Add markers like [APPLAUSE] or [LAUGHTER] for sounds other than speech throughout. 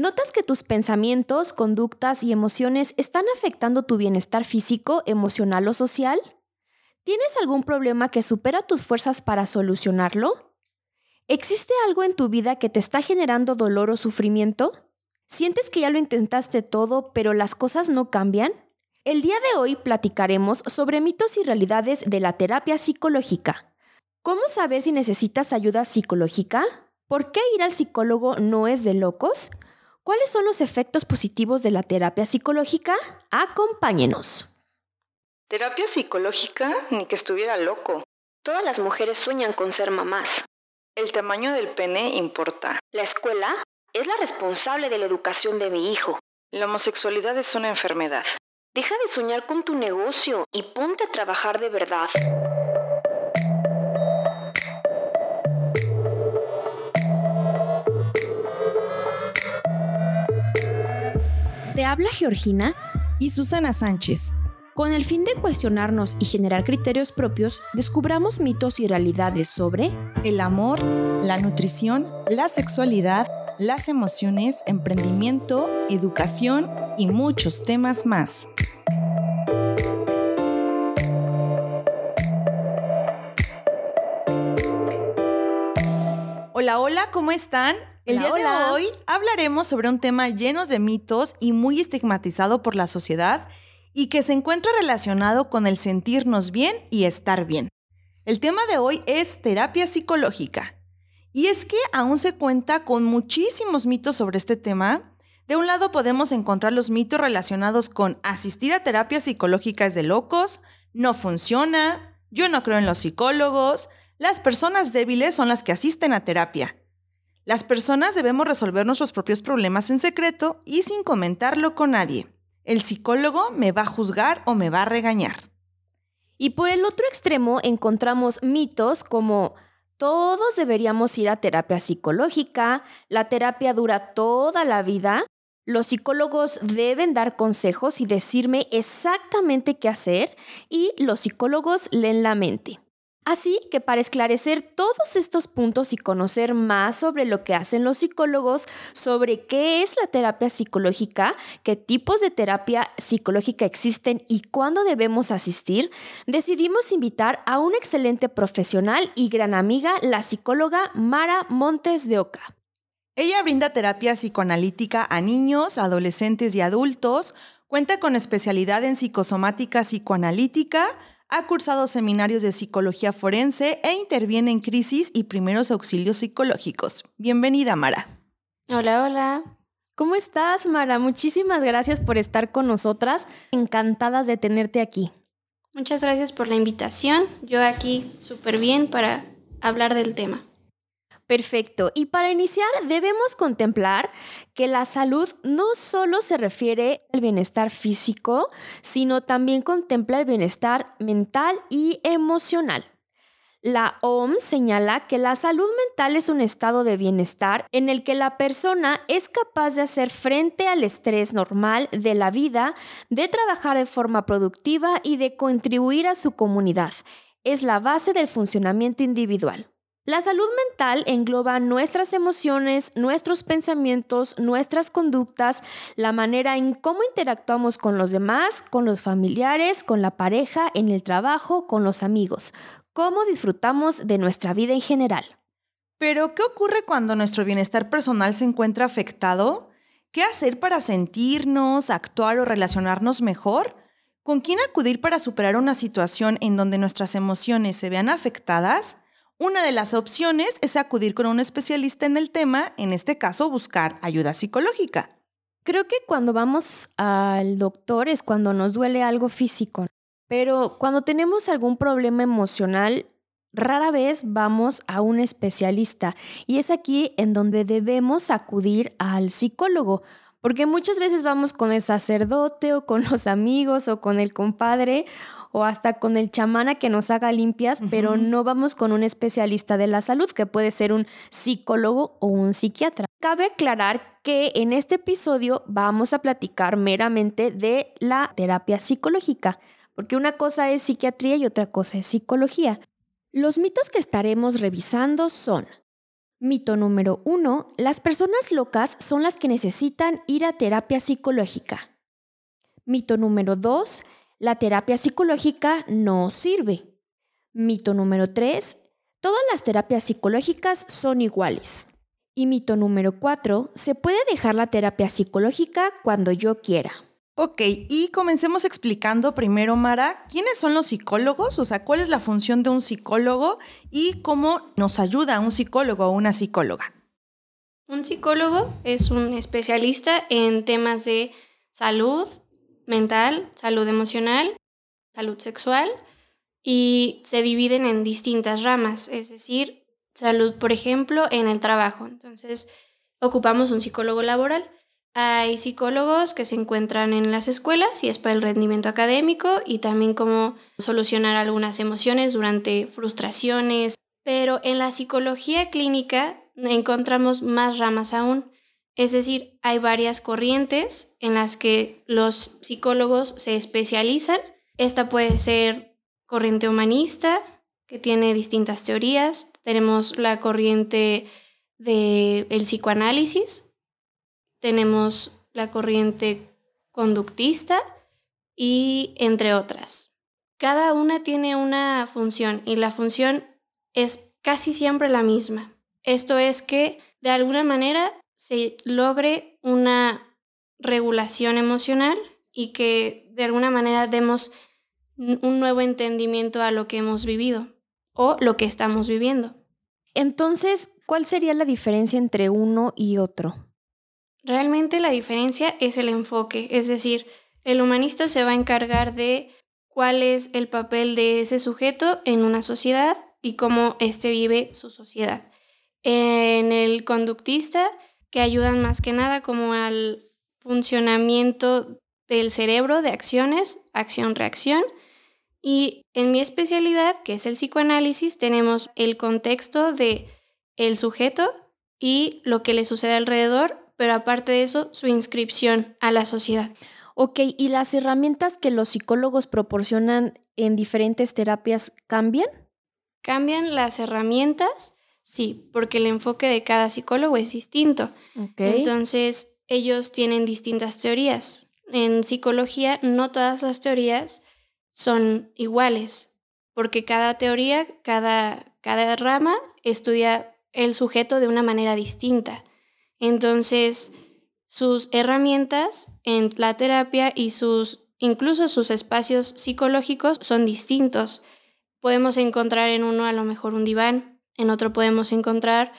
¿Notas que tus pensamientos, conductas y emociones están afectando tu bienestar físico, emocional o social? ¿Tienes algún problema que supera tus fuerzas para solucionarlo? ¿Existe algo en tu vida que te está generando dolor o sufrimiento? ¿Sientes que ya lo intentaste todo, pero las cosas no cambian? El día de hoy platicaremos sobre mitos y realidades de la terapia psicológica. ¿Cómo saber si necesitas ayuda psicológica? ¿Por qué ir al psicólogo no es de locos? ¿Cuáles son los efectos positivos de la terapia psicológica? Acompáñenos. Terapia psicológica, ni que estuviera loco. Todas las mujeres sueñan con ser mamás. El tamaño del pene importa. La escuela es la responsable de la educación de mi hijo. La homosexualidad es una enfermedad. Deja de soñar con tu negocio y ponte a trabajar de verdad. Te habla Georgina y Susana Sánchez. Con el fin de cuestionarnos y generar criterios propios, descubramos mitos y realidades sobre el amor, la nutrición, la sexualidad, las emociones, emprendimiento, educación y muchos temas más. Hola, hola, ¿cómo están? El día de hoy hablaremos sobre un tema lleno de mitos y muy estigmatizado por la sociedad y que se encuentra relacionado con el sentirnos bien y estar bien. El tema de hoy es terapia psicológica. Y es que aún se cuenta con muchísimos mitos sobre este tema. De un lado podemos encontrar los mitos relacionados con asistir a terapia psicológica es de locos, no funciona, yo no creo en los psicólogos, las personas débiles son las que asisten a terapia. Las personas debemos resolver nuestros propios problemas en secreto y sin comentarlo con nadie el psicólogo me va a juzgar o me va a regañar. Y por el otro extremo encontramos mitos como todos deberíamos ir a terapia psicológica, la terapia dura toda la vida, los psicólogos deben dar consejos y decirme exactamente qué hacer y los psicólogos leen la mente. Así que para esclarecer todos estos puntos y conocer más sobre lo que hacen los psicólogos, sobre qué es la terapia psicológica, qué tipos de terapia psicológica existen y cuándo debemos asistir, decidimos invitar a una excelente profesional y gran amiga, la psicóloga Mara Montes de Oca. Ella brinda terapia psicoanalítica a niños, adolescentes y adultos, cuenta con especialidad en psicosomática psicoanalítica, ha cursado seminarios de psicología forense e interviene en crisis y primeros auxilios psicológicos. Bienvenida, Mara. Hola, hola. ¿Cómo estás, Mara? Muchísimas gracias por estar con nosotras. Encantadas de tenerte aquí. Muchas gracias por la invitación. Yo aquí súper bien para hablar del tema. Perfecto. Y para iniciar debemos contemplar que la salud no solo se refiere al bienestar físico, sino también contempla el bienestar mental y emocional. La OMS señala que la salud mental es un estado de bienestar en el que la persona es capaz de hacer frente al estrés normal de la vida, de trabajar de forma productiva y de contribuir a su comunidad. Es la base del funcionamiento individual. La salud mental engloba nuestras emociones, nuestros pensamientos, nuestras conductas, la manera en cómo interactuamos con los demás, con los familiares, con la pareja, en el trabajo, con los amigos, cómo disfrutamos de nuestra vida en general. Pero, ¿qué ocurre cuando nuestro bienestar personal se encuentra afectado? ¿Qué hacer para sentirnos, actuar o relacionarnos mejor? ¿Con quién acudir para superar una situación en donde nuestras emociones se vean afectadas? Una de las opciones es acudir con un especialista en el tema, en este caso buscar ayuda psicológica. Creo que cuando vamos al doctor es cuando nos duele algo físico, pero cuando tenemos algún problema emocional, rara vez vamos a un especialista y es aquí en donde debemos acudir al psicólogo. Porque muchas veces vamos con el sacerdote o con los amigos o con el compadre o hasta con el chamana que nos haga limpias, pero no vamos con un especialista de la salud, que puede ser un psicólogo o un psiquiatra. Cabe aclarar que en este episodio vamos a platicar meramente de la terapia psicológica, porque una cosa es psiquiatría y otra cosa es psicología. Los mitos que estaremos revisando son Mito número uno, las personas locas son las que necesitan ir a terapia psicológica. Mito número dos, la terapia psicológica no sirve. Mito número tres, todas las terapias psicológicas son iguales. Y mito número cuatro, se puede dejar la terapia psicológica cuando yo quiera. Ok, y comencemos explicando primero, Mara, quiénes son los psicólogos, o sea, cuál es la función de un psicólogo y cómo nos ayuda un psicólogo o una psicóloga. Un psicólogo es un especialista en temas de salud mental, salud emocional, salud sexual y se dividen en distintas ramas, es decir, salud, por ejemplo, en el trabajo. Entonces, ocupamos un psicólogo laboral hay psicólogos que se encuentran en las escuelas y es para el rendimiento académico y también cómo solucionar algunas emociones durante frustraciones. Pero en la psicología clínica encontramos más ramas aún. Es decir, hay varias corrientes en las que los psicólogos se especializan. Esta puede ser corriente humanista, que tiene distintas teorías. Tenemos la corriente del psicoanálisis, tenemos la corriente conductista y entre otras. Cada una tiene una función y la función es casi siempre la misma. Esto es que de alguna manera se logre una regulación emocional y que de alguna manera demos un nuevo entendimiento a lo que hemos vivido o lo que estamos viviendo. Entonces, ¿cuál sería la diferencia entre uno y otro? Realmente la diferencia es el enfoque, es decir, el humanista se va a encargar de cuál es el papel de ese sujeto en una sociedad y cómo éste vive su sociedad. En el conductista, que ayudan más que nada como al funcionamiento del cerebro de acciones, acción-reacción. Y en mi especialidad, que es el psicoanálisis, tenemos el contexto de el sujeto y lo que le sucede alrededor pero aparte de eso, su inscripción a la sociedad. Ok, ¿y las herramientas que los psicólogos proporcionan en diferentes terapias cambian? ¿Cambian las herramientas? Sí, porque el enfoque de cada psicólogo es distinto. Entonces, ellos tienen distintas teorías. En psicología, no todas las teorías son iguales, porque cada teoría, cada, cada rama estudia el sujeto de una manera distinta. Entonces, sus herramientas en la terapia y sus incluso sus espacios psicológicos son distintos. Podemos encontrar en uno a lo mejor un diván, en otro podemos encontrar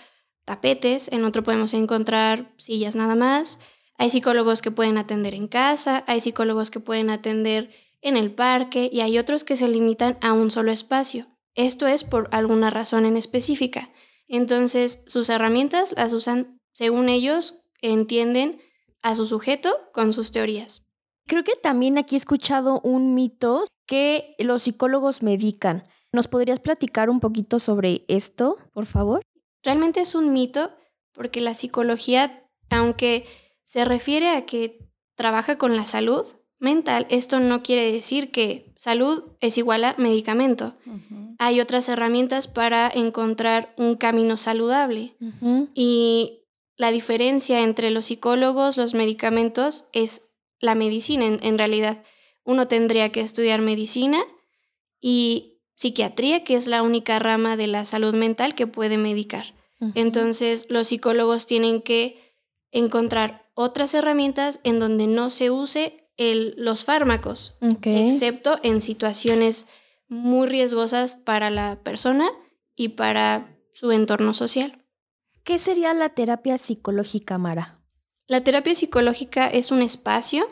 tapetes, en otro podemos encontrar sillas nada más. Hay psicólogos que pueden atender en casa, hay psicólogos que pueden atender en el parque y hay otros que se limitan a un solo espacio. Esto es por alguna razón en específica. Entonces, sus herramientas las usan según ellos, entienden a su sujeto con sus teorías. Creo que también aquí he escuchado un mito que los psicólogos medican. ¿Nos podrías platicar un poquito sobre esto, por favor? Realmente es un mito porque la psicología, aunque se refiere a que trabaja con la salud mental, esto no quiere decir que salud es igual a medicamento. Hay otras herramientas para encontrar un camino saludable. Y la diferencia entre los psicólogos, los medicamentos, es la medicina en, realidad. Uno tendría que estudiar medicina y psiquiatría, que es la única rama de la salud mental que puede medicar. Entonces, los psicólogos tienen que encontrar otras herramientas en donde no se use el, los fármacos, excepto en situaciones muy riesgosas para la persona y para su entorno social. ¿Qué sería la terapia psicológica, Mara? La terapia psicológica es un espacio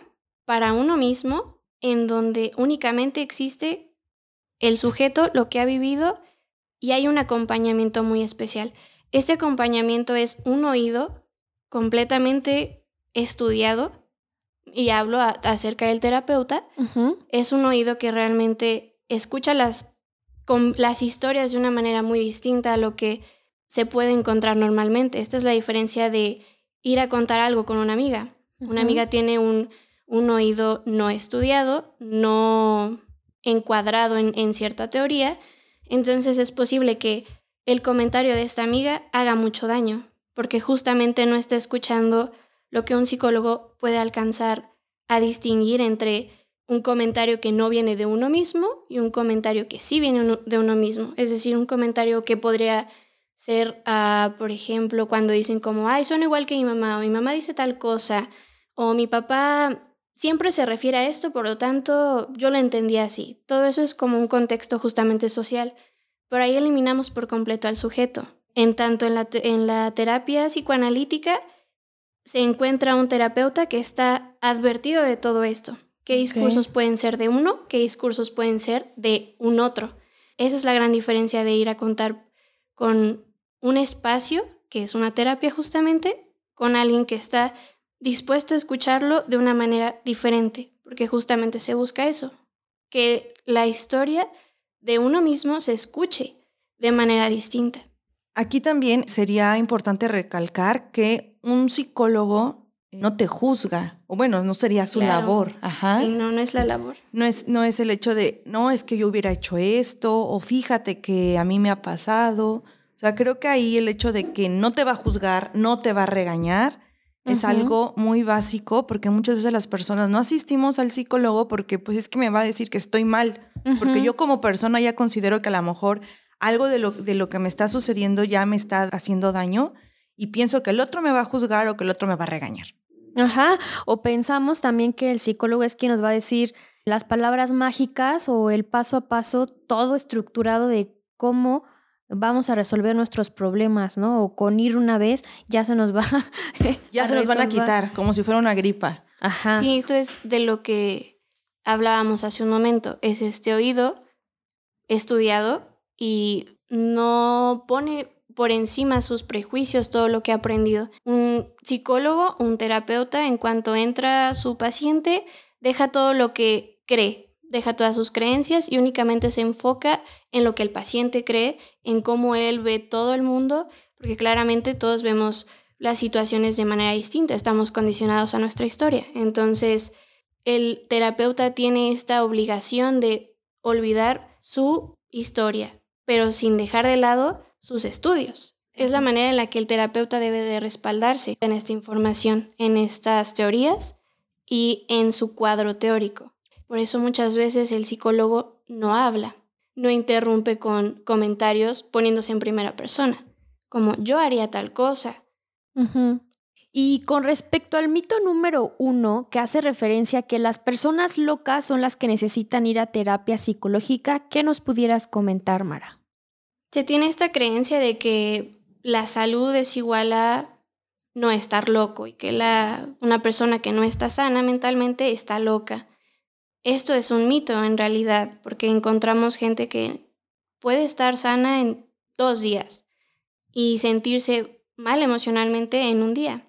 para uno mismo en donde únicamente existe el sujeto, lo que ha vivido y hay un acompañamiento muy especial. Este acompañamiento es un oído completamente estudiado y hablo acerca del terapeuta. Es un oído que realmente escucha las, las historias de una manera muy distinta a lo que se puede encontrar normalmente. Esta es la diferencia de ir a contar algo con una amiga. Una amiga tiene un, un, oído no estudiado, no encuadrado en, cierta teoría, entonces es posible que el comentario de esta amiga haga mucho daño, porque justamente no está escuchando lo que un psicólogo puede alcanzar a distinguir entre un comentario que no viene de uno mismo y un comentario que sí viene de uno mismo. Es decir, un comentario que podría ser, uh, por ejemplo, cuando dicen como, ay, son igual que mi mamá, o mi mamá dice tal cosa, o mi papá siempre se refiere a esto, por lo tanto, yo lo entendí así. Todo eso es como un contexto justamente social. Pero ahí eliminamos por completo al sujeto. En tanto en la, en la terapia psicoanalítica se encuentra un terapeuta que está advertido de todo esto. ¿Qué discursos pueden ser de uno? ¿Qué discursos pueden ser de un otro? Esa es la gran diferencia de ir a contar con un espacio, que es una terapia justamente, con alguien que está dispuesto a escucharlo de una manera diferente, porque justamente se busca eso, que la historia de uno mismo se escuche de manera distinta. Aquí también sería importante recalcar que un psicólogo no te juzga, o bueno, no sería su labor. Ajá. Sí, no, no es la labor. No es, no es el hecho de, no, es que yo hubiera hecho esto, o fíjate que a mí me ha pasado. O sea, creo que ahí el hecho de que no te va a juzgar, no te va a regañar, es algo muy básico, porque muchas veces las personas no asistimos al psicólogo porque pues es que me va a decir que estoy mal, porque yo como persona ya considero que a lo mejor algo de lo, de lo que me está sucediendo ya me está haciendo daño y pienso que el otro me va a juzgar o que el otro me va a regañar. Ajá, o pensamos también que el psicólogo es quien nos va a decir las palabras mágicas o el paso a paso, todo estructurado de cómo vamos a resolver nuestros problemas, ¿no? O con ir una vez ya se nos va. [LAUGHS] ya se nos van a quitar, como si fuera una gripa. Ajá. Sí, esto es de lo que hablábamos hace un momento. Es este oído estudiado y no pone por encima sus prejuicios todo lo que ha aprendido. Un psicólogo, un terapeuta, en cuanto entra su paciente, deja todo lo que cree, deja todas sus creencias y únicamente se enfoca en lo que el paciente cree, en cómo él ve todo el mundo, porque claramente todos vemos las situaciones de manera distinta, estamos condicionados a nuestra historia. Entonces, el terapeuta tiene esta obligación de olvidar su historia, pero sin dejar de lado sus estudios. Es la manera en la que el terapeuta debe de respaldarse en esta información, en estas teorías y en su cuadro teórico. Por eso muchas veces el psicólogo no habla, no interrumpe con comentarios poniéndose en primera persona, como yo haría tal cosa. Y con respecto al mito número uno, que hace referencia a que las personas locas son las que necesitan ir a terapia psicológica, ¿qué nos pudieras comentar, Mara? Se tiene esta creencia de que la salud es igual a no estar loco y que la, una persona que no está sana mentalmente está loca. Esto es un mito en realidad, porque encontramos gente que puede estar sana en dos días y sentirse mal emocionalmente en un día.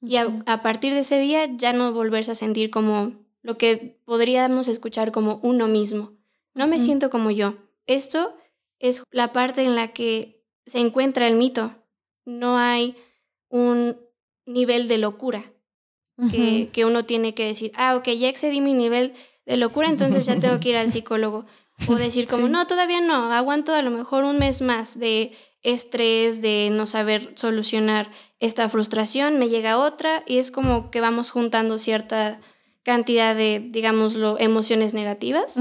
Y a, a, partir de ese día ya no volverse a sentir como lo que podríamos escuchar como uno mismo. No me siento como yo. Esto es la parte en la que se encuentra el mito. No hay un nivel de locura que, que, uno tiene que decir, ah, ok, ya excedí mi nivel de locura, entonces ya tengo que ir al psicólogo. O [LAUGHS] decir como, no, todavía no, aguanto a lo mejor un mes más de estrés, de no saber solucionar esta frustración, me llega otra y es como que vamos juntando cierta cantidad de, digámoslo, emociones negativas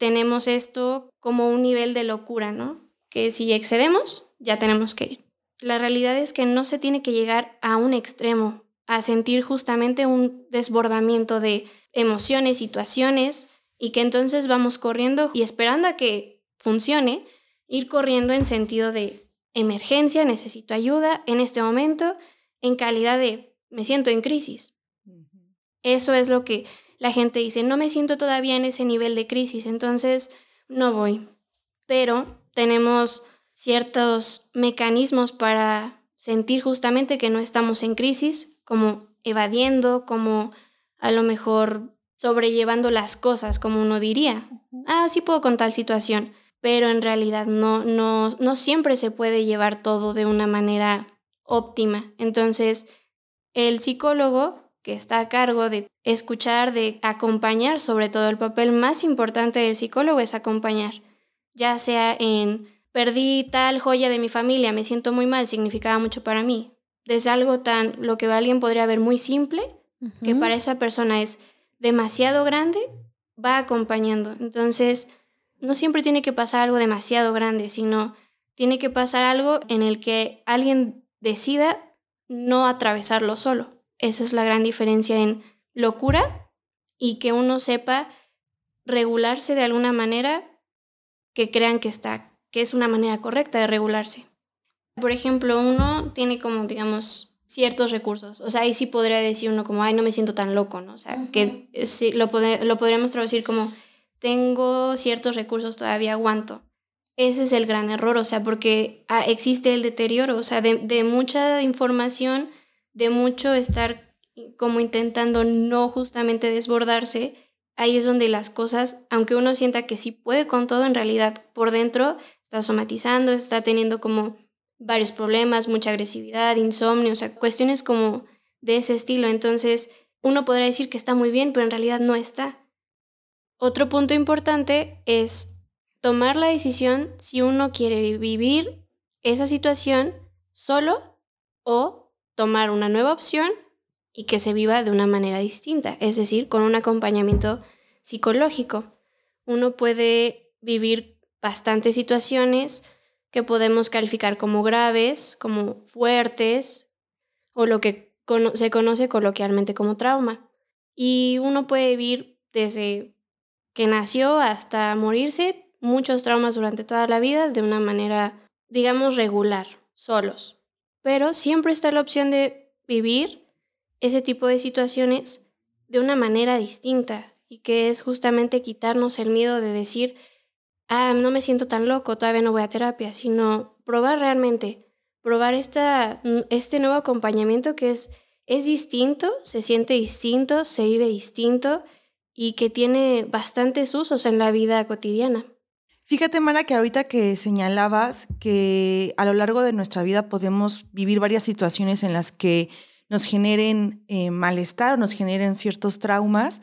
tenemos esto como un nivel de locura, ¿no? Que si excedemos, ya tenemos que ir. La realidad es que no se tiene que llegar a un extremo, a sentir justamente un desbordamiento de emociones, situaciones, y que entonces vamos corriendo y esperando a que funcione, ir corriendo en sentido de emergencia, necesito ayuda en este momento, en calidad de me siento en crisis. Eso es lo que la gente dice, no me siento todavía en ese nivel de crisis, entonces no voy. Pero tenemos ciertos mecanismos para sentir justamente que no estamos en crisis, como evadiendo, como a lo mejor sobrellevando las cosas, como uno diría. Ah, sí puedo con tal situación, pero en realidad no, no, no siempre se puede llevar todo de una manera óptima. Entonces, el psicólogo que está a cargo de escuchar, de acompañar, sobre todo el papel más importante del psicólogo es acompañar, ya sea en perdí tal joya de mi familia, me siento muy mal, significaba mucho para mí. Desde algo tan, lo que alguien podría ver muy simple, que para esa persona es demasiado grande, va acompañando. Entonces, no siempre tiene que pasar algo demasiado grande, sino tiene que pasar algo en el que alguien decida no atravesarlo solo. Esa es la gran diferencia en locura y que uno sepa regularse de alguna manera que crean que está, que es una manera correcta de regularse. Por ejemplo, uno tiene como, digamos, ciertos recursos. O sea, ahí sí podría decir uno como, ay, no me siento tan loco, ¿no? O sea, que sí, lo, lo podríamos traducir como, tengo ciertos recursos, todavía aguanto. Ese es el gran error, o sea, porque ah, existe el deterioro, o sea, de, de mucha información, de mucho estar como intentando no justamente desbordarse, ahí es donde las cosas, aunque uno sienta que sí puede con todo, en realidad por dentro está somatizando, está teniendo como varios problemas, mucha agresividad, insomnio, o sea, cuestiones como de ese estilo. Entonces, uno podrá decir que está muy bien, pero en realidad no está. Otro punto importante es tomar la decisión si uno quiere vivir esa situación solo o tomar una nueva opción y que se viva de una manera distinta, es decir, con un acompañamiento psicológico. Uno puede vivir bastantes situaciones que podemos calificar como graves, como fuertes, o lo que se conoce coloquialmente como trauma. Y uno puede vivir desde que nació hasta morirse muchos traumas durante toda la vida de una manera, digamos, regular, solos. Pero siempre está la opción de vivir ese tipo de situaciones de una manera distinta y que es justamente quitarnos el miedo de decir, ah, no me siento tan loco, todavía no voy a terapia, sino probar realmente, probar esta, este nuevo acompañamiento que es, es distinto, se siente distinto, se vive distinto y que tiene bastantes usos en la vida cotidiana. Fíjate, Mara, que ahorita que señalabas que a lo largo de nuestra vida podemos vivir varias situaciones en las que nos generen eh, malestar o nos generen ciertos traumas,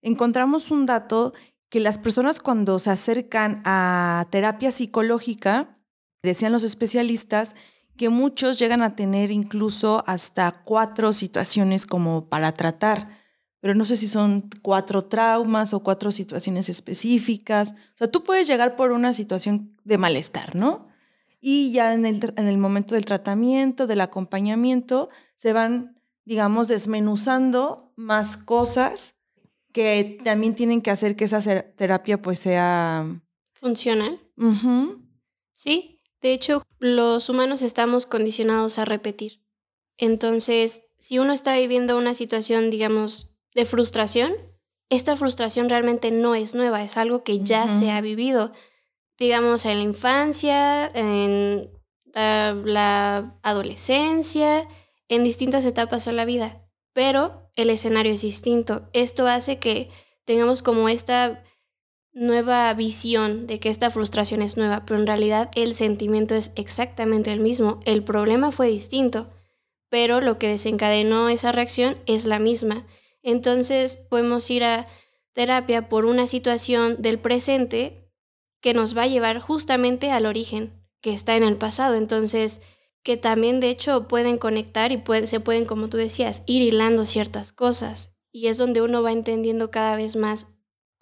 encontramos un dato que las personas cuando se acercan a terapia psicológica, decían los especialistas, que muchos llegan a tener incluso hasta cuatro situaciones como para tratar, pero no sé si son cuatro traumas o cuatro situaciones específicas. O sea, tú puedes llegar por una situación de malestar, ¿no? Y ya en el, en el momento del tratamiento, del acompañamiento, se van, digamos, desmenuzando más cosas que también tienen que hacer que esa terapia pues sea... Funcional. Sí, de hecho los humanos estamos condicionados a repetir. Entonces, si uno está viviendo una situación, digamos, de frustración, esta frustración realmente no es nueva, es algo que ya se ha vivido, digamos, en la infancia, en la adolescencia, en distintas etapas de la vida pero el escenario es distinto. Esto hace que tengamos como esta nueva visión de que esta frustración es nueva, pero en realidad el sentimiento es exactamente el mismo. El problema fue distinto, pero lo que desencadenó esa reacción es la misma. Entonces podemos ir a terapia por una situación del presente que nos va a llevar justamente al origen, que está en el pasado. Entonces, que también de hecho pueden conectar y se pueden, como tú decías, ir hilando ciertas cosas. Y es donde uno va entendiendo cada vez más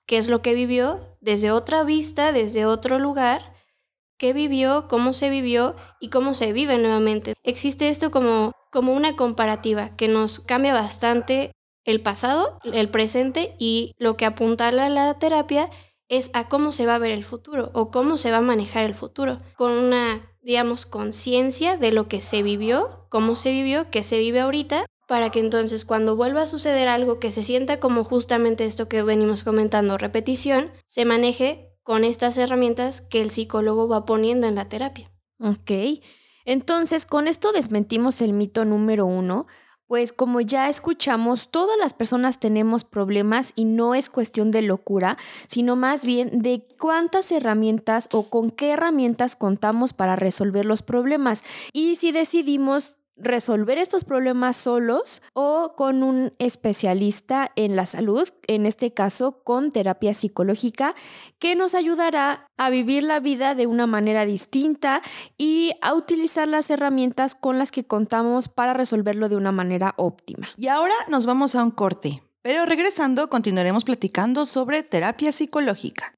qué es lo que vivió desde otra vista, desde otro lugar, qué vivió, cómo se vivió y cómo se vive nuevamente. Existe esto como, como una comparativa que nos cambia bastante el pasado, el presente y lo que apuntala la terapia es a cómo se va a ver el futuro o cómo se va a manejar el futuro con una digamos, conciencia de lo que se vivió, cómo se vivió, qué se vive ahorita, para que entonces cuando vuelva a suceder algo que se sienta como justamente esto que venimos comentando, repetición, se maneje con estas herramientas que el psicólogo va poniendo en la terapia. Ok. Entonces, con esto desmentimos el mito número uno, pues como ya escuchamos, todas las personas tenemos problemas y no es cuestión de locura, sino más bien de cuántas herramientas o con qué herramientas contamos para resolver los problemas. Y si decidimos resolver estos problemas solos o con un especialista en la salud, en este caso con terapia psicológica, que nos ayudará a vivir la vida de una manera distinta y a utilizar las herramientas con las que contamos para resolverlo de una manera óptima. Y ahora nos vamos a un corte, pero regresando continuaremos platicando sobre terapia psicológica.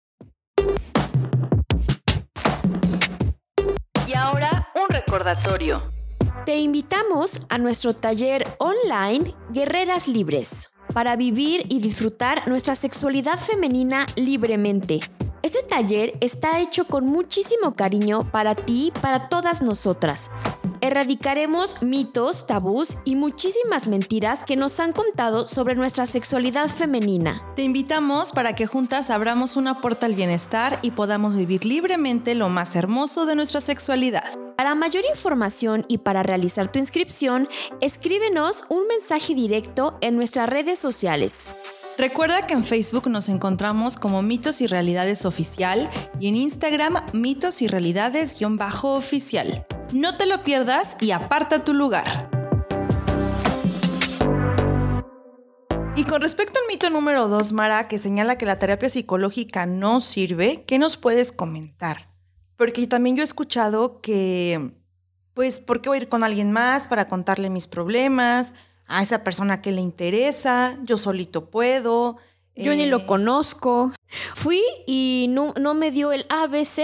Y ahora un recordatorio. Te invitamos a nuestro taller online Guerreras Libres para vivir y disfrutar nuestra sexualidad femenina libremente. Este taller está hecho con muchísimo cariño para ti y para todas nosotras. Erradicaremos mitos, tabús y muchísimas mentiras que nos han contado sobre nuestra sexualidad femenina. Te invitamos para que juntas abramos una puerta al bienestar y podamos vivir libremente lo más hermoso de nuestra sexualidad. Para mayor información y para realizar tu inscripción, escríbenos un mensaje directo en nuestras redes sociales. Recuerda que en Facebook nos encontramos como Mitos y Realidades Oficial y en Instagram Mitos y Realidades-Oficial. No te lo pierdas y aparta tu lugar. Y con respecto al mito número 2, Mara, que señala que la terapia psicológica no sirve, ¿qué nos puedes comentar? Porque también yo he escuchado que, pues, ¿por qué voy a ir con alguien más para contarle mis problemas? A esa persona que le interesa, yo solito puedo. Yo ni lo eh, conozco. Fui y no, no me dio el ABC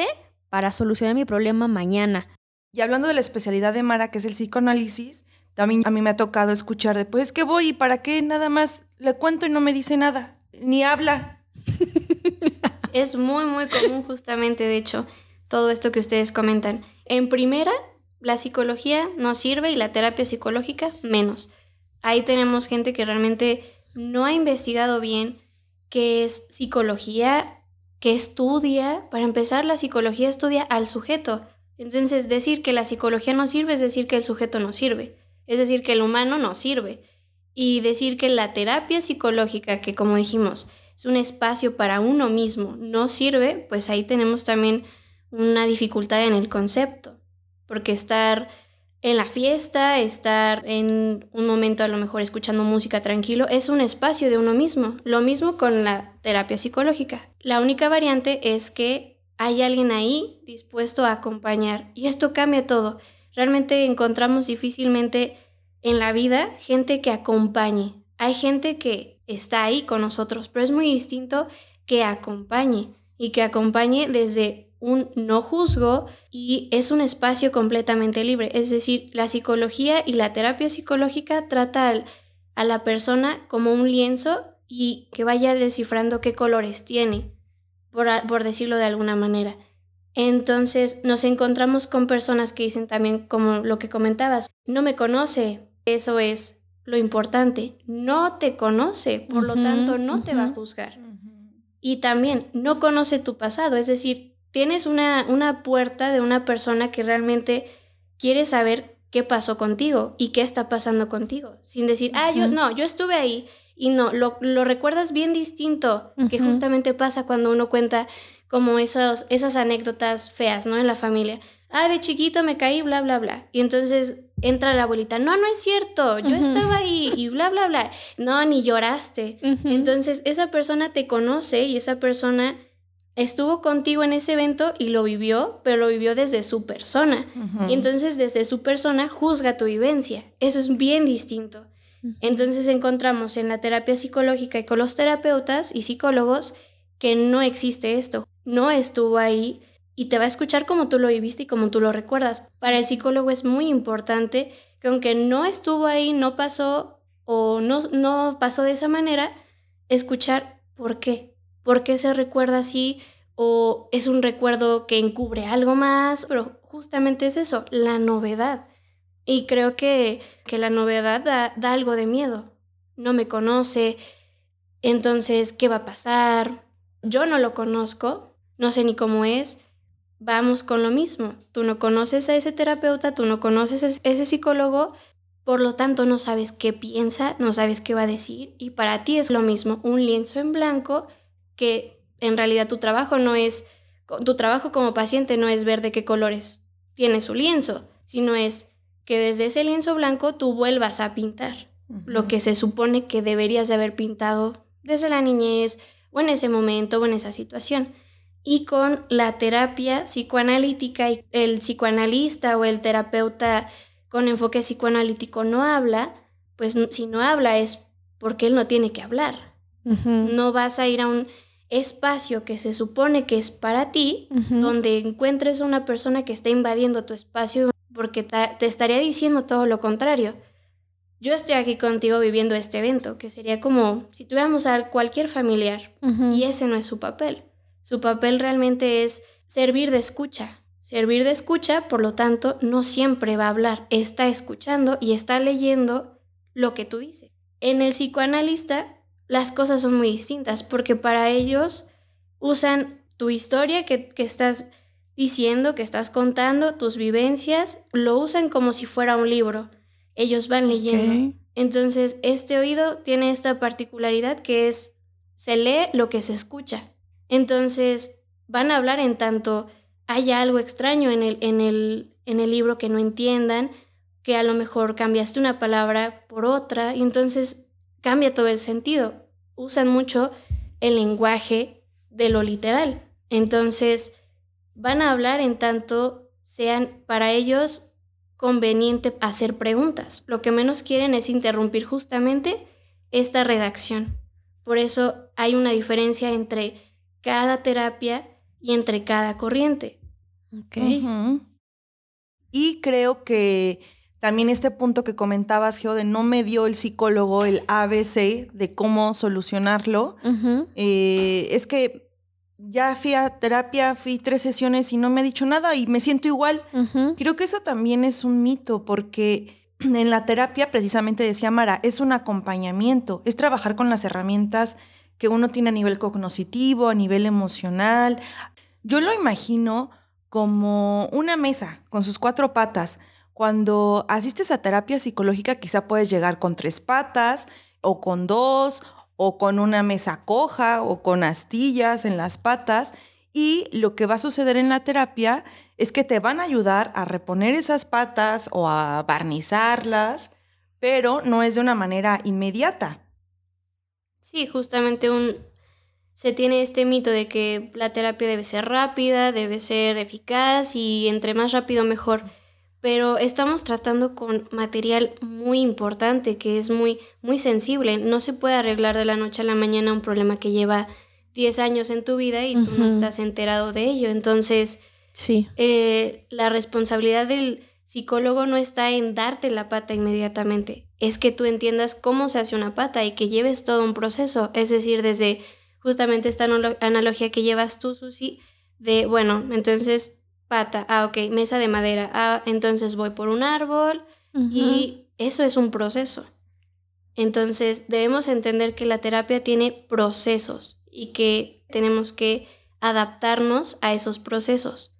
para solucionar mi problema mañana. Y hablando de la especialidad de Mara, que es el psicoanálisis, también a mí me ha tocado escuchar de, pues es que voy y para qué nada más le cuento y no me dice nada, ni habla. [LAUGHS] Es muy, muy común justamente, de hecho, todo esto que ustedes comentan. En primera, la psicología no sirve y la terapia psicológica menos. Ahí tenemos gente que realmente no ha investigado bien qué es psicología, qué estudia. Para empezar, la psicología estudia al sujeto. Entonces, decir que la psicología no sirve es decir que el sujeto no sirve. Es decir, que el humano no sirve. Y decir que la terapia psicológica, que como dijimos, es un espacio para uno mismo, no sirve, pues ahí tenemos también una dificultad en el concepto, porque estar en la fiesta, estar en un momento a lo mejor escuchando música tranquilo, es un espacio de uno mismo. Lo mismo con la terapia psicológica. La única variante es que hay alguien ahí dispuesto a acompañar y esto cambia todo. Realmente encontramos difícilmente en la vida gente que acompañe. Hay gente que está ahí con nosotros, pero es muy distinto que acompañe y que acompañe desde un no juzgo y es un espacio completamente libre. Es decir, la psicología y la terapia psicológica trata a la persona como un lienzo y que vaya descifrando qué colores tiene, por, por decirlo de alguna manera. Entonces nos encontramos con personas que dicen también, como lo que comentabas, no me conoce, eso es lo importante, no te conoce, por lo tanto no te va a juzgar. Y también no conoce tu pasado, es decir, tienes una, una puerta de una persona que realmente quiere saber qué pasó contigo y qué está pasando contigo, sin decir, ah, yo no, yo estuve ahí y no, lo, lo recuerdas bien distinto, que justamente pasa cuando uno cuenta como esos, esas anécdotas feas, ¿no? En la familia. Ah, de chiquito me caí, bla, bla, bla. Y entonces entra la abuelita, no, no es cierto, yo estaba ahí y bla, bla, bla. No, ni lloraste. Entonces esa persona te conoce y esa persona estuvo contigo en ese evento y lo vivió, pero lo vivió desde su persona. Y entonces desde su persona juzga tu vivencia. Eso es bien distinto. Entonces encontramos en la terapia psicológica y con los terapeutas y psicólogos que no existe esto. No estuvo ahí y te va a escuchar como tú lo viviste y como tú lo recuerdas. Para el psicólogo es muy importante que aunque no estuvo ahí, no pasó o no, no pasó de esa manera, escuchar por qué por qué se recuerda así o es un recuerdo que encubre algo más, pero justamente es eso, la novedad. Y creo que, que la novedad da, da algo de miedo. No me conoce, entonces, ¿qué va a pasar? Yo no lo conozco, no sé ni cómo es. Vamos con lo mismo. Tú no conoces a ese terapeuta, tú no conoces a ese psicólogo, por lo tanto no sabes qué piensa, no sabes qué va a decir y para ti es lo mismo, un lienzo en blanco que en realidad tu trabajo no es, tu trabajo como paciente no es ver de qué colores tiene su lienzo, sino es que desde ese lienzo blanco tú vuelvas a pintar lo que se supone que deberías de haber pintado desde la niñez o en ese momento o en esa situación. Y con la terapia psicoanalítica, el psicoanalista o el terapeuta con enfoque psicoanalítico no habla, pues si no habla es porque él no tiene que hablar. No vas a ir a un espacio que se supone que es para ti, donde encuentres a una persona que está invadiendo tu espacio porque te estaría diciendo todo lo contrario. Yo estoy aquí contigo viviendo este evento, que sería como si tuviéramos a cualquier familiar y ese no es su papel. Su papel realmente es servir de escucha. Servir de escucha, por lo tanto, no siempre va a hablar, está escuchando y está leyendo lo que tú dices. En el psicoanalista, las cosas son muy distintas porque para ellos usan tu historia que, estás diciendo, que estás contando, tus vivencias, lo usan como si fuera un libro. Ellos van leyendo. Entonces, este oído tiene esta particularidad que es, se lee lo que se escucha. Entonces, van a hablar en tanto haya algo extraño en el, en el, en el libro que no entiendan, que a lo mejor cambiaste una palabra por otra, y entonces cambia todo el sentido. Usan mucho el lenguaje de lo literal. Entonces, van a hablar en tanto sean para ellos conveniente hacer preguntas. Lo que menos quieren es interrumpir justamente esta redacción. Por eso hay una diferencia entre cada terapia y entre cada corriente. Y creo que también este punto que comentabas, Geo, de no me dio el psicólogo el ABC de cómo solucionarlo, eh, es que ya fui a terapia, fui tres sesiones y no me ha dicho nada y me siento igual. Creo que eso también es un mito porque [CLEARS THROAT] en la terapia, precisamente decía Mara, es un acompañamiento, es trabajar con las herramientas que uno tiene a nivel cognitivo, a nivel emocional. Yo lo imagino como una mesa con sus cuatro patas. Cuando asistes a terapia psicológica quizá puedes llegar con tres patas o con dos o con una mesa coja o con astillas en las patas y lo que va a suceder en la terapia es que te van a ayudar a reponer esas patas o a barnizarlas, pero no es de una manera inmediata. Sí, justamente un se tiene este mito de que la terapia debe ser rápida, debe ser eficaz y entre más rápido mejor. Pero estamos tratando con material muy importante, que es muy, muy sensible. No se puede arreglar de la noche a la mañana un problema que lleva 10 años en tu vida y tú no estás enterado de ello. Entonces, sí. Eh, la responsabilidad del psicólogo no está en darte la pata inmediatamente, es que tú entiendas cómo se hace una pata y que lleves todo un proceso, es decir, desde justamente esta analogía que llevas tú, Susi, de, bueno, entonces pata, ah, ok, mesa de madera, ah, entonces voy por un árbol y eso es un proceso. Entonces debemos entender que la terapia tiene procesos y que tenemos que adaptarnos a esos procesos.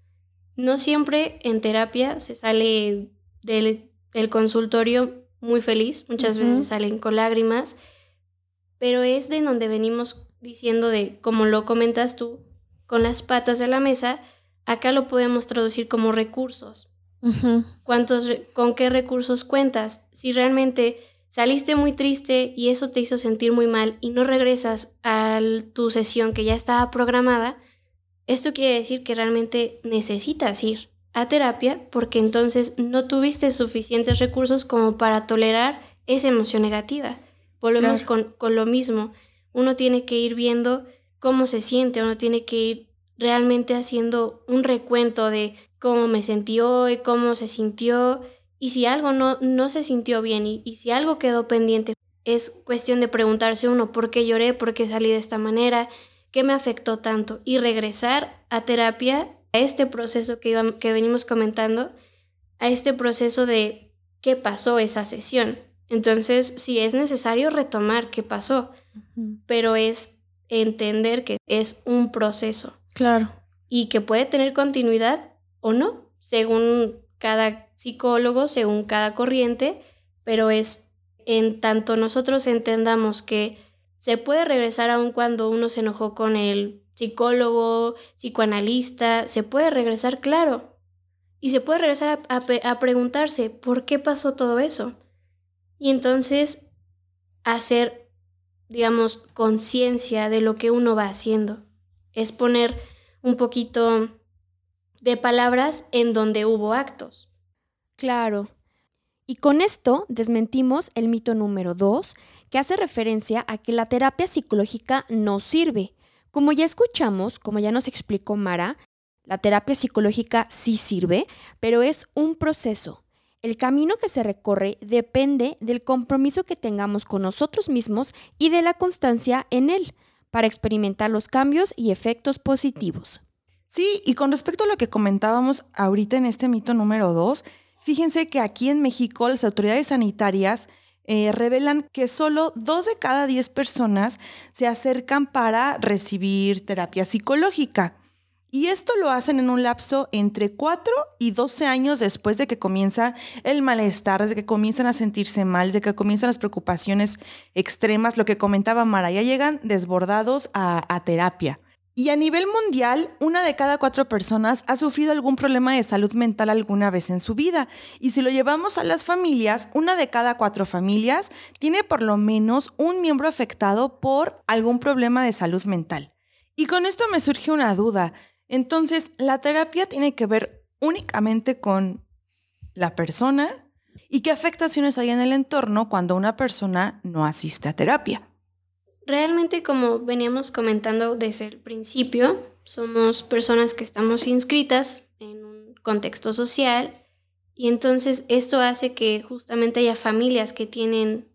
No siempre en terapia se sale del, consultorio muy feliz, muchas veces salen con lágrimas, pero es de donde venimos diciendo de, como lo comentas tú, con las patas de la mesa, acá lo podemos traducir como recursos. ¿Cuántos, ¿Con qué recursos cuentas? Si realmente saliste muy triste y eso te hizo sentir muy mal y no regresas a tu sesión que ya estaba programada, esto quiere decir que realmente necesitas ir a terapia porque entonces no tuviste suficientes recursos como para tolerar esa emoción negativa. Volvemos con, con lo mismo. Uno tiene que ir viendo cómo se siente, uno tiene que ir realmente haciendo un recuento de cómo me sentí hoy, cómo se sintió, y si algo no, no se sintió bien y, y, si algo quedó pendiente, es cuestión de preguntarse uno por qué lloré, por qué salí de esta manera, qué me afectó tanto y regresar a terapia, a este proceso que, que venimos comentando, a este proceso de qué pasó esa sesión. Entonces, si es necesario retomar qué pasó, pero es entender que es un proceso. Claro. Y que puede tener continuidad o no, según cada psicólogo, según cada corriente, pero es en tanto nosotros entendamos que se puede regresar aun cuando uno se enojó con el psicólogo, psicoanalista, se puede regresar, claro. Y se puede regresar a, preguntarse, ¿por qué pasó todo eso? Y entonces hacer, digamos, conciencia de lo que uno va haciendo. Es poner un poquito de palabras en donde hubo actos. Claro. Y con esto desmentimos el mito número dos, que hace referencia a que la terapia psicológica no sirve. Como ya escuchamos, como ya nos explicó Mara, la terapia psicológica sí sirve, pero es un proceso. El camino que se recorre depende del compromiso que tengamos con nosotros mismos y de la constancia en él para experimentar los cambios y efectos positivos. Sí, y con respecto a lo que comentábamos ahorita en este mito número dos, fíjense que aquí en México las autoridades sanitarias eh, revelan que solo dos de cada diez personas se acercan para recibir terapia psicológica. Y esto lo hacen en un lapso entre 4 y 12 años después de que comienza el malestar, de que comienzan a sentirse mal, de que comienzan las preocupaciones extremas, lo que comentaba Mara, ya llegan desbordados a, a terapia. Y a nivel mundial, una de cada cuatro personas ha sufrido algún problema de salud mental alguna vez en su vida. Y si lo llevamos a las familias, una de cada cuatro familias tiene por lo menos un miembro afectado por algún problema de salud mental. Y con esto me surge una duda. Entonces, la terapia tiene que ver únicamente con la persona y qué afectaciones hay en el entorno cuando una persona no asiste a terapia. Realmente, como veníamos comentando desde el principio, somos personas que estamos inscritas en un contexto social y entonces esto hace que justamente haya familias que tienen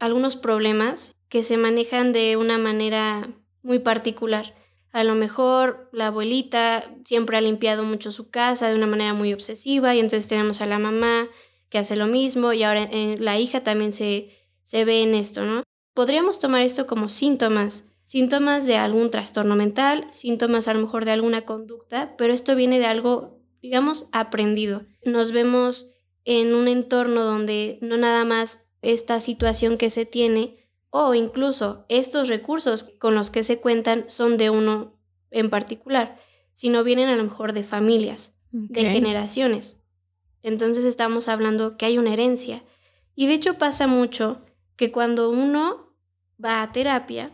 algunos problemas que se manejan de una manera muy particular. A lo mejor la abuelita siempre ha limpiado mucho su casa de una manera muy obsesiva y entonces tenemos a la mamá que hace lo mismo y ahora eh, la hija también se, se ve en esto, ¿no? Podríamos tomar esto como síntomas, síntomas de algún trastorno mental, síntomas a lo mejor de alguna conducta, pero esto viene de algo, digamos, aprendido. Nos vemos en un entorno donde no nada más esta situación que se tiene o incluso estos recursos con los que se cuentan son de uno en particular, sino vienen a lo mejor de familias, de generaciones. Entonces estamos hablando que hay una herencia. Y de hecho pasa mucho que cuando uno va a terapia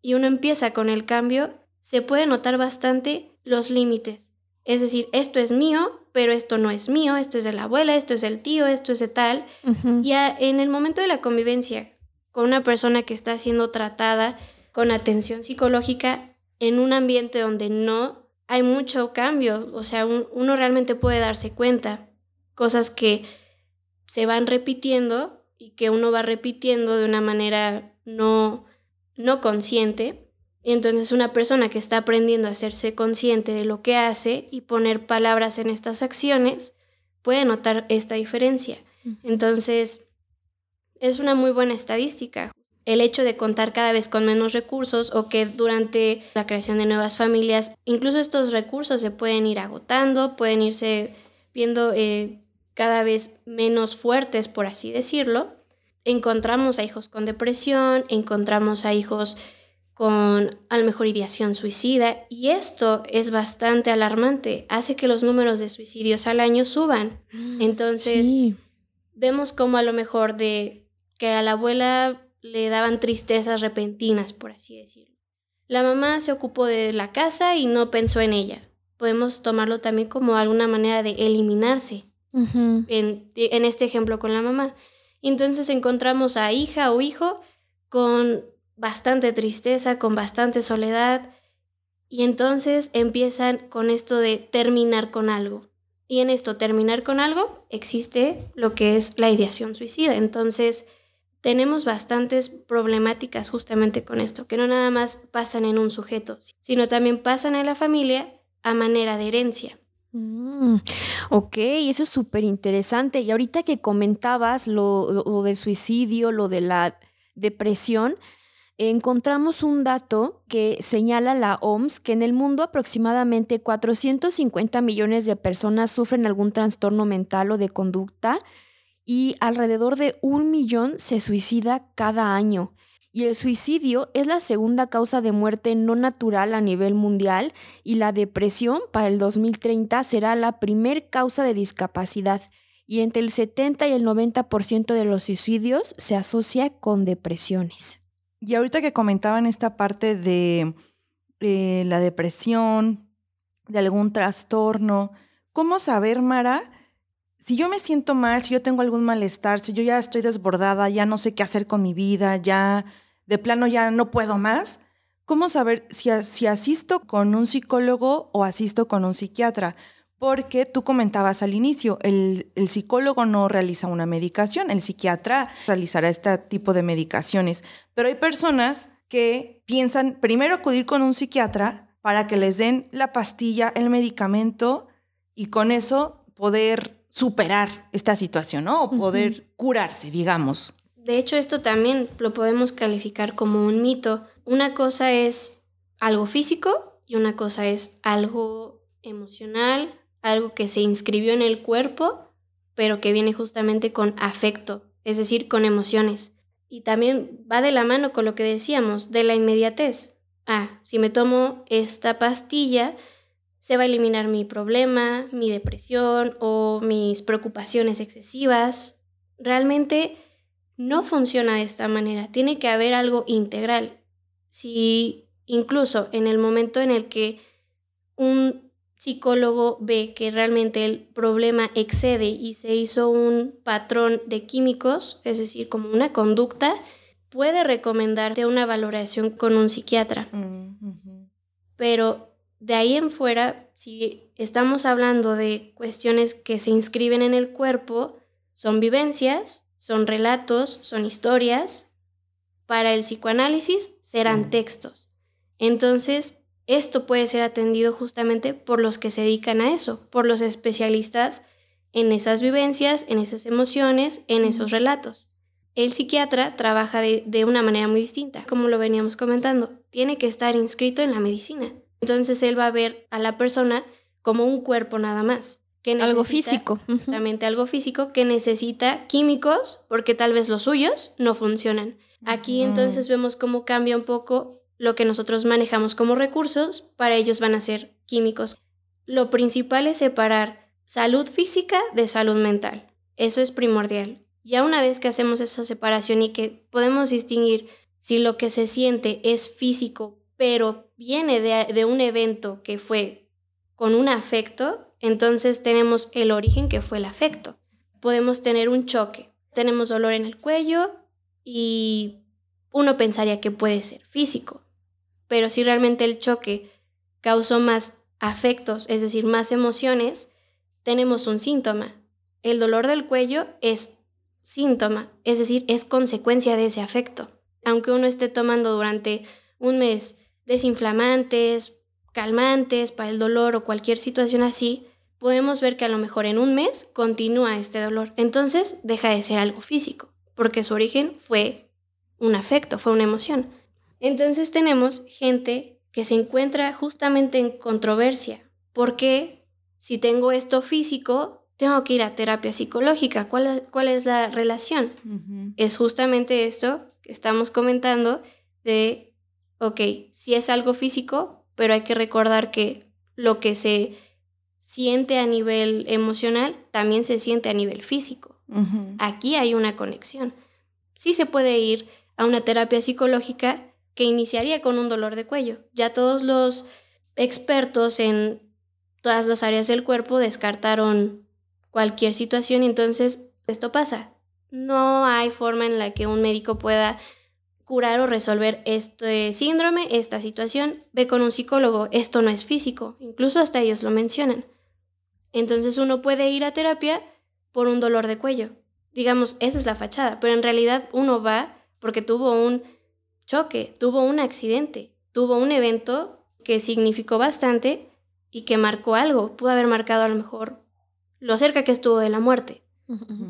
y uno empieza con el cambio, se puede notar bastante los límites. Es decir, esto es mío, pero esto no es mío, esto es de la abuela, esto es del tío, esto es de tal. Y en el momento de la convivencia con una persona que está siendo tratada con atención psicológica en un ambiente donde no hay mucho cambio, o sea, uno realmente puede darse cuenta, cosas que se van repitiendo y que uno va repitiendo de una manera no, no consciente. Y entonces una persona que está aprendiendo a hacerse consciente de lo que hace y poner palabras en estas acciones puede notar esta diferencia. Entonces, es una muy buena estadística. El hecho de contar cada vez con menos recursos o que durante la creación de nuevas familias, incluso estos recursos se pueden ir agotando, pueden irse viendo eh, cada vez menos fuertes, por así decirlo. Encontramos a hijos con depresión, encontramos a hijos con a lo mejor ideación suicida y esto es bastante alarmante, hace que los números de suicidios al año suban. Entonces, vemos como a lo mejor de que a la abuela le daban tristezas repentinas, por así decirlo. La mamá se ocupó de la casa y no pensó en ella. Podemos tomarlo también como alguna manera de eliminarse, en, en este ejemplo con la mamá. Entonces encontramos a hija o hijo con bastante tristeza, con bastante soledad, y entonces empiezan con esto de terminar con algo. Y en esto, terminar con algo, existe lo que es la ideación suicida. Entonces, tenemos bastantes problemáticas justamente con esto, que no nada más pasan en un sujeto, sino también pasan en la familia a manera de herencia. Mm, ok, eso es súper interesante. Y ahorita que comentabas lo, del suicidio, lo de la depresión, encontramos un dato que señala la OMS que en el mundo aproximadamente 450 millones de personas sufren algún trastorno mental o de conducta y alrededor de un millón se suicida cada año. y el suicidio es la segunda causa de muerte no natural a nivel mundial y la depresión para el 2030 será la primer causa de discapacidad y entre el 70 y el 90% de los suicidios se asocia con depresiones. Y ahorita que comentaban esta parte de eh, la depresión, de algún trastorno, ¿cómo saber, Mara? Si yo me siento mal, si yo tengo algún malestar, si yo ya estoy desbordada, ya no sé qué hacer con mi vida, ya de plano ya no puedo más, ¿cómo saber si, si asisto con un psicólogo o asisto con un psiquiatra? Porque tú comentabas al inicio, el, psicólogo no realiza una medicación, el psiquiatra realizará este tipo de medicaciones. Pero hay personas que piensan primero acudir con un psiquiatra para que les den la pastilla, el medicamento y con eso poder superar esta situación, ¿no? O poder curarse, digamos. De hecho, esto también lo podemos calificar como un mito. Una cosa es algo físico y una cosa es algo emocional, algo que se inscribió en el cuerpo, pero que viene justamente con afecto, es decir, con emociones. Y también va de la mano con lo que decíamos, de la inmediatez. Ah, si me tomo esta pastilla, se va a eliminar mi problema, mi depresión o mis preocupaciones excesivas. Realmente no funciona de esta manera. Tiene que haber algo integral. Si incluso en el momento en el que un psicólogo ve que realmente el problema excede y se hizo un patrón de químicos, es decir, como una conducta, puede recomendarte una valoración con un psiquiatra. Mm, Pero de ahí en fuera, si estamos hablando de cuestiones que se inscriben en el cuerpo, son vivencias, son relatos, son historias. Para el psicoanálisis serán textos. Entonces, esto puede ser atendido justamente por los que se dedican a eso, por los especialistas en esas vivencias, en esas emociones, en esos relatos. El psiquiatra trabaja de, una manera muy distinta, como lo veníamos comentando. Tiene que estar inscrito en la medicina. Entonces él va a ver a la persona como un cuerpo nada más algo físico. Justamente algo físico que necesita químicos porque tal vez los suyos no funcionan. Aquí entonces vemos cómo cambia un poco lo que nosotros manejamos como recursos, para ellos van a ser químicos. Lo principal es separar salud física de salud mental. Eso es primordial. Ya una vez que hacemos esa separación y que podemos distinguir si lo que se siente es físico, pero viene de, un evento que fue con un afecto, entonces tenemos el origen que fue el afecto. Podemos tener un choque. Tenemos dolor en el cuello y uno pensaría que puede ser físico. Pero si realmente el choque causó más afectos, es decir, más emociones, tenemos un síntoma. El dolor del cuello es síntoma, es decir, es consecuencia de ese afecto. Aunque uno esté tomando durante un mes desinflamantes, calmantes para el dolor o cualquier situación así, podemos ver que a lo mejor en un mes continúa este dolor. Entonces deja de ser algo físico, porque su origen fue un afecto, fue una emoción. Entonces tenemos gente que se encuentra justamente en controversia. porque si tengo esto físico, tengo que ir a terapia psicológica? ¿Cuál, cuál es la relación? Es justamente esto que estamos comentando de, ok, si es algo físico, pero hay que recordar que lo que se siente a nivel emocional, también se siente a nivel físico. Aquí hay una conexión. Sí se puede ir a una terapia psicológica que iniciaría con un dolor de cuello. Ya todos los expertos en todas las áreas del cuerpo descartaron cualquier situación, entonces esto pasa. No hay forma en la que un médico pueda curar o resolver este síndrome, esta situación. Ve con un psicólogo, esto no es físico, incluso hasta ellos lo mencionan. Entonces uno puede ir a terapia por un dolor de cuello. Digamos, esa es la fachada, pero en realidad uno va porque tuvo un choque, tuvo un accidente, tuvo un evento que significó bastante y que marcó algo. Pudo haber marcado a lo mejor lo cerca que estuvo de la muerte.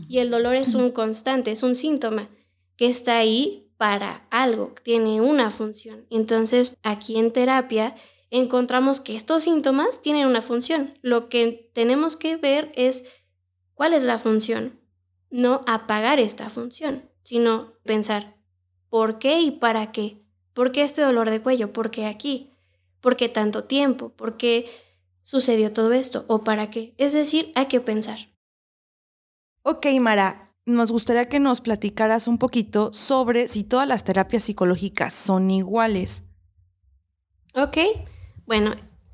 Y el dolor es un constante, es un síntoma que está ahí para algo, tiene una función. Entonces, aquí en terapia encontramos que estos síntomas tienen una función. Lo que tenemos que ver es cuál es la función, no apagar esta función, sino pensar, ¿por qué y para qué? ¿Por qué este dolor de cuello? ¿Por qué aquí? ¿Por qué tanto tiempo? ¿Por qué sucedió todo esto? ¿O para qué? Es decir, hay que pensar. Ok, Mara, nos gustaría que nos platicaras un poquito sobre si todas las terapias psicológicas son iguales. Ok, bueno,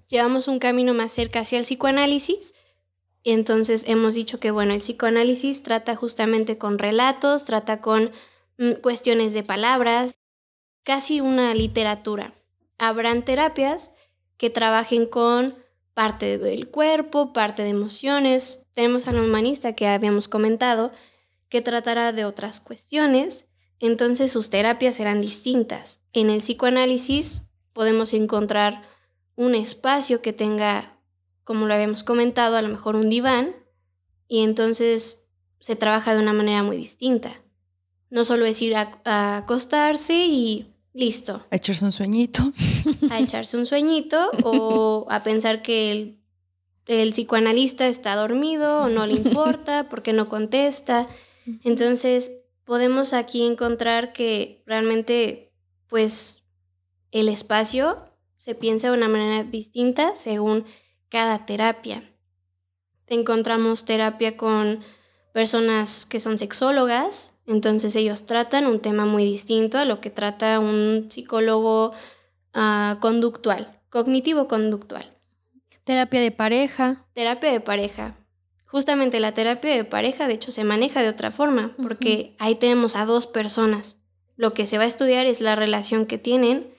llevamos un camino más cerca hacia el psicoanálisis. Entonces hemos dicho que, bueno, el psicoanálisis trata justamente con relatos, trata con mm, cuestiones de palabras, casi una literatura. Habrán terapias que trabajen con parte del cuerpo, parte de emociones. Tenemos al humanista que habíamos comentado, que tratará de otras cuestiones. Entonces sus terapias serán distintas. En el psicoanálisis podemos encontrar un espacio que tenga, como lo habíamos comentado, a lo mejor un diván, y entonces se trabaja de una manera muy distinta. No solo es ir a, acostarse y listo. A echarse un sueñito. [LAUGHS] A echarse un sueñito o a pensar que el, el psicoanalista está dormido o no le importa porque no contesta. Entonces, podemos aquí encontrar que realmente, pues, el espacio se piensa de una manera distinta según cada terapia. Encontramos terapia con personas que son sexólogas, entonces ellos tratan un tema muy distinto a lo que trata un psicólogo ah, conductual, cognitivo-conductual. Terapia de pareja. Terapia de pareja. Justamente la terapia de pareja, de hecho, se maneja de otra forma, porque ahí tenemos a dos personas. Lo que se va a estudiar es la relación que tienen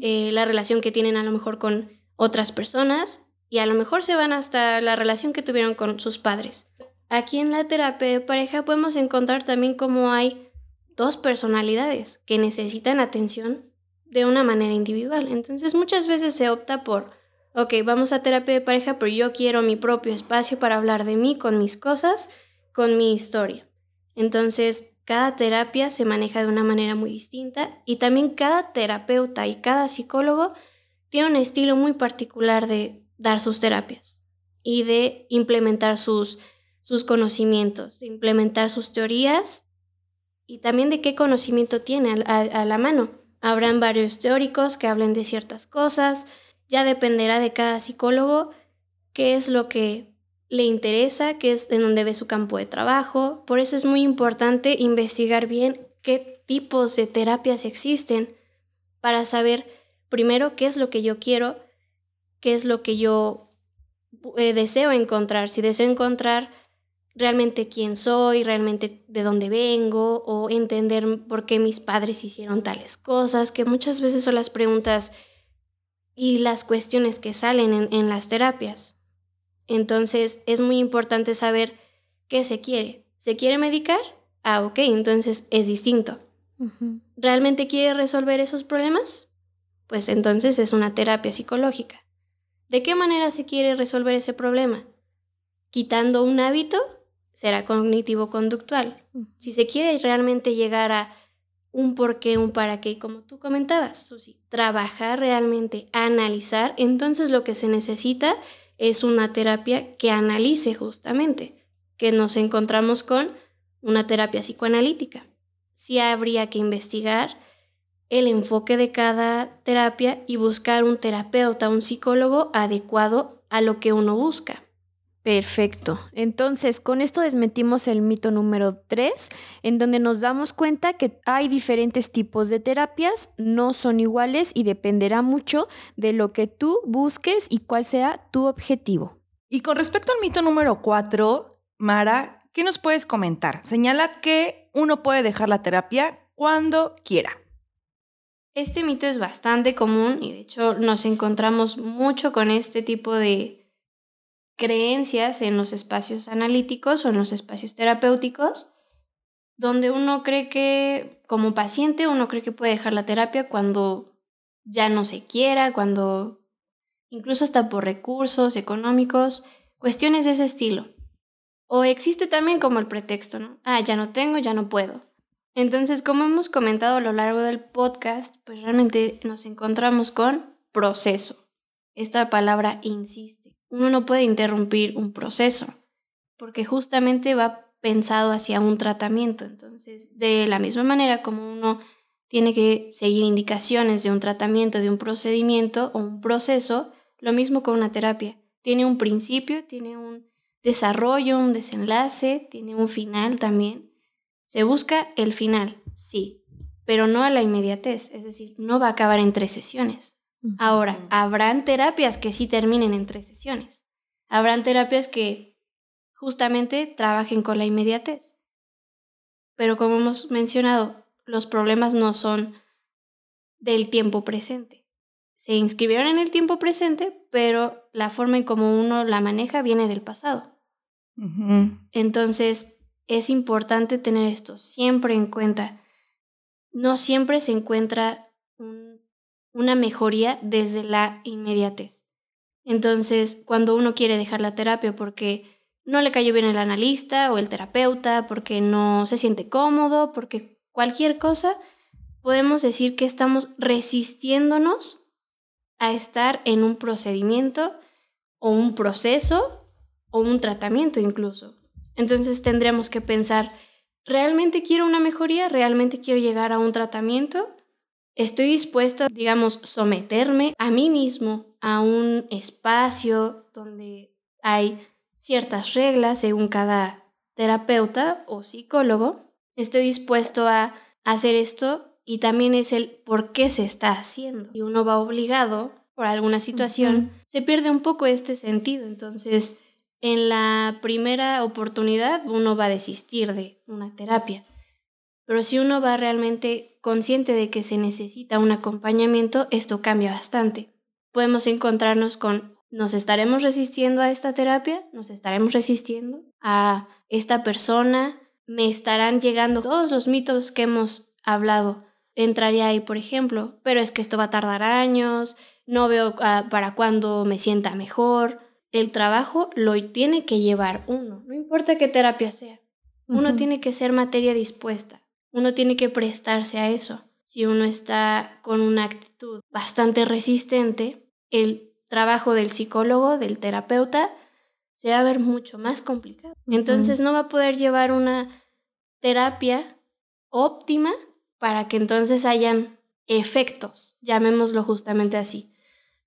eh, la relación que tienen a lo mejor con otras personas y a lo mejor se van hasta la relación que tuvieron con sus padres. Aquí en la terapia de pareja podemos encontrar también cómo hay dos personalidades que necesitan atención de una manera individual. Entonces muchas veces se opta por, ok, vamos a terapia de pareja, pero yo quiero mi propio espacio para hablar de mí, con mis cosas, con mi historia. Entonces cada terapia se maneja de una manera muy distinta y también cada terapeuta y cada psicólogo tiene un estilo muy particular de dar sus terapias y de implementar sus, sus conocimientos, de implementar sus teorías y también de qué conocimiento tiene a, a la mano. Habrán varios teóricos que hablen de ciertas cosas, ya dependerá de cada psicólogo qué es lo que le interesa, que es en donde ve su campo de trabajo. Por eso es muy importante investigar bien qué tipos de terapias existen para saber primero qué es lo que yo quiero, qué es lo que yo eh, deseo encontrar. Si deseo encontrar realmente quién soy, realmente de dónde vengo o entender por qué mis padres hicieron tales cosas, que muchas veces son las preguntas y las cuestiones que salen en, en las terapias. Entonces es muy importante saber qué se quiere. ¿Se quiere medicar? Ah, ok, entonces es distinto. ¿Realmente quiere resolver esos problemas? Pues entonces es una terapia psicológica. ¿De qué manera se quiere resolver ese problema? Quitando un hábito, será cognitivo-conductual. Si se quiere realmente llegar a un por qué, un para qué, como tú comentabas, Susi, trabajar realmente, analizar, entonces lo que se necesita es una terapia que analice justamente, que nos encontramos con una terapia psicoanalítica. Sí habría que investigar el enfoque de cada terapia y buscar un terapeuta, un psicólogo adecuado a lo que uno busca. Perfecto. Entonces, con esto desmentimos el mito número 3, en donde nos damos cuenta que hay diferentes tipos de terapias, no son iguales y dependerá mucho de lo que tú busques y cuál sea tu objetivo. Y con respecto al mito número 4, Mara, ¿qué nos puedes comentar? Señala que uno puede dejar la terapia cuando quiera. Este mito es bastante común y de hecho nos encontramos mucho con este tipo de creencias en los espacios analíticos o en los espacios terapéuticos, donde uno cree que, como paciente, uno cree que puede dejar la terapia cuando ya no se quiera, cuando incluso hasta por recursos económicos, cuestiones de ese estilo. O existe también como el pretexto, ¿no? Ah, ya no tengo, ya no puedo. Entonces, como hemos comentado a lo largo del podcast, pues realmente nos encontramos con proceso. Esta palabra insiste uno no puede interrumpir un proceso, porque justamente va pensado hacia un tratamiento. Entonces, de la misma manera como uno tiene que seguir indicaciones de un tratamiento, de un procedimiento o un proceso, lo mismo con una terapia. Tiene un principio, tiene un desarrollo, un desenlace, tiene un final también. Se busca el final, sí, pero no a la inmediatez, es decir, no va a acabar en tres sesiones. Ahora, habrán terapias que sí terminen en tres sesiones. Habrán terapias que justamente trabajen con la inmediatez. Pero como hemos mencionado, los problemas no son del tiempo presente. Se inscribieron en el tiempo presente, pero la forma en cómo uno la maneja viene del pasado. Entonces, es importante tener esto siempre en cuenta. No siempre se encuentra una mejoría desde la inmediatez. Entonces, cuando uno quiere dejar la terapia porque no le cayó bien el analista o el terapeuta, porque no se siente cómodo, porque cualquier cosa, podemos decir que estamos resistiéndonos a estar en un procedimiento o un proceso o un tratamiento incluso. Entonces tendremos que pensar, ¿realmente quiero una mejoría? ¿Realmente quiero llegar a un tratamiento? ¿Estoy dispuesto, digamos, someterme a mí mismo a un espacio donde hay ciertas reglas según cada terapeuta o psicólogo? estoy dispuesto a hacer esto y también es el por qué se está haciendo. Si uno va obligado por alguna situación, se pierde un poco este sentido. Entonces, en la primera oportunidad uno va a desistir de una terapia. Pero si uno va realmente consciente de que se necesita un acompañamiento, esto cambia bastante. Podemos encontrarnos con, nos estaremos resistiendo a esta terapia, nos estaremos resistiendo a esta persona, me estarán llegando todos los mitos que hemos hablado. Entraría ahí, por ejemplo, pero es que esto va a tardar años, no veo ah, para cuándo me sienta mejor. El trabajo lo tiene que llevar uno, no importa qué terapia sea. Uno tiene que ser materia dispuesta, uno tiene que prestarse a eso. Si uno está con una actitud bastante resistente, el trabajo del psicólogo, del terapeuta, se va a ver mucho más complicado. Entonces no va a poder llevar una terapia óptima para que entonces hayan efectos, llamémoslo justamente así.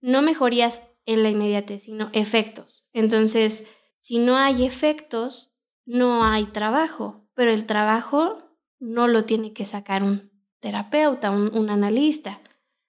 No mejorías en la inmediatez, sino efectos. Entonces, si no hay efectos, no hay trabajo, pero el trabajo no lo tiene que sacar un terapeuta, un, un analista,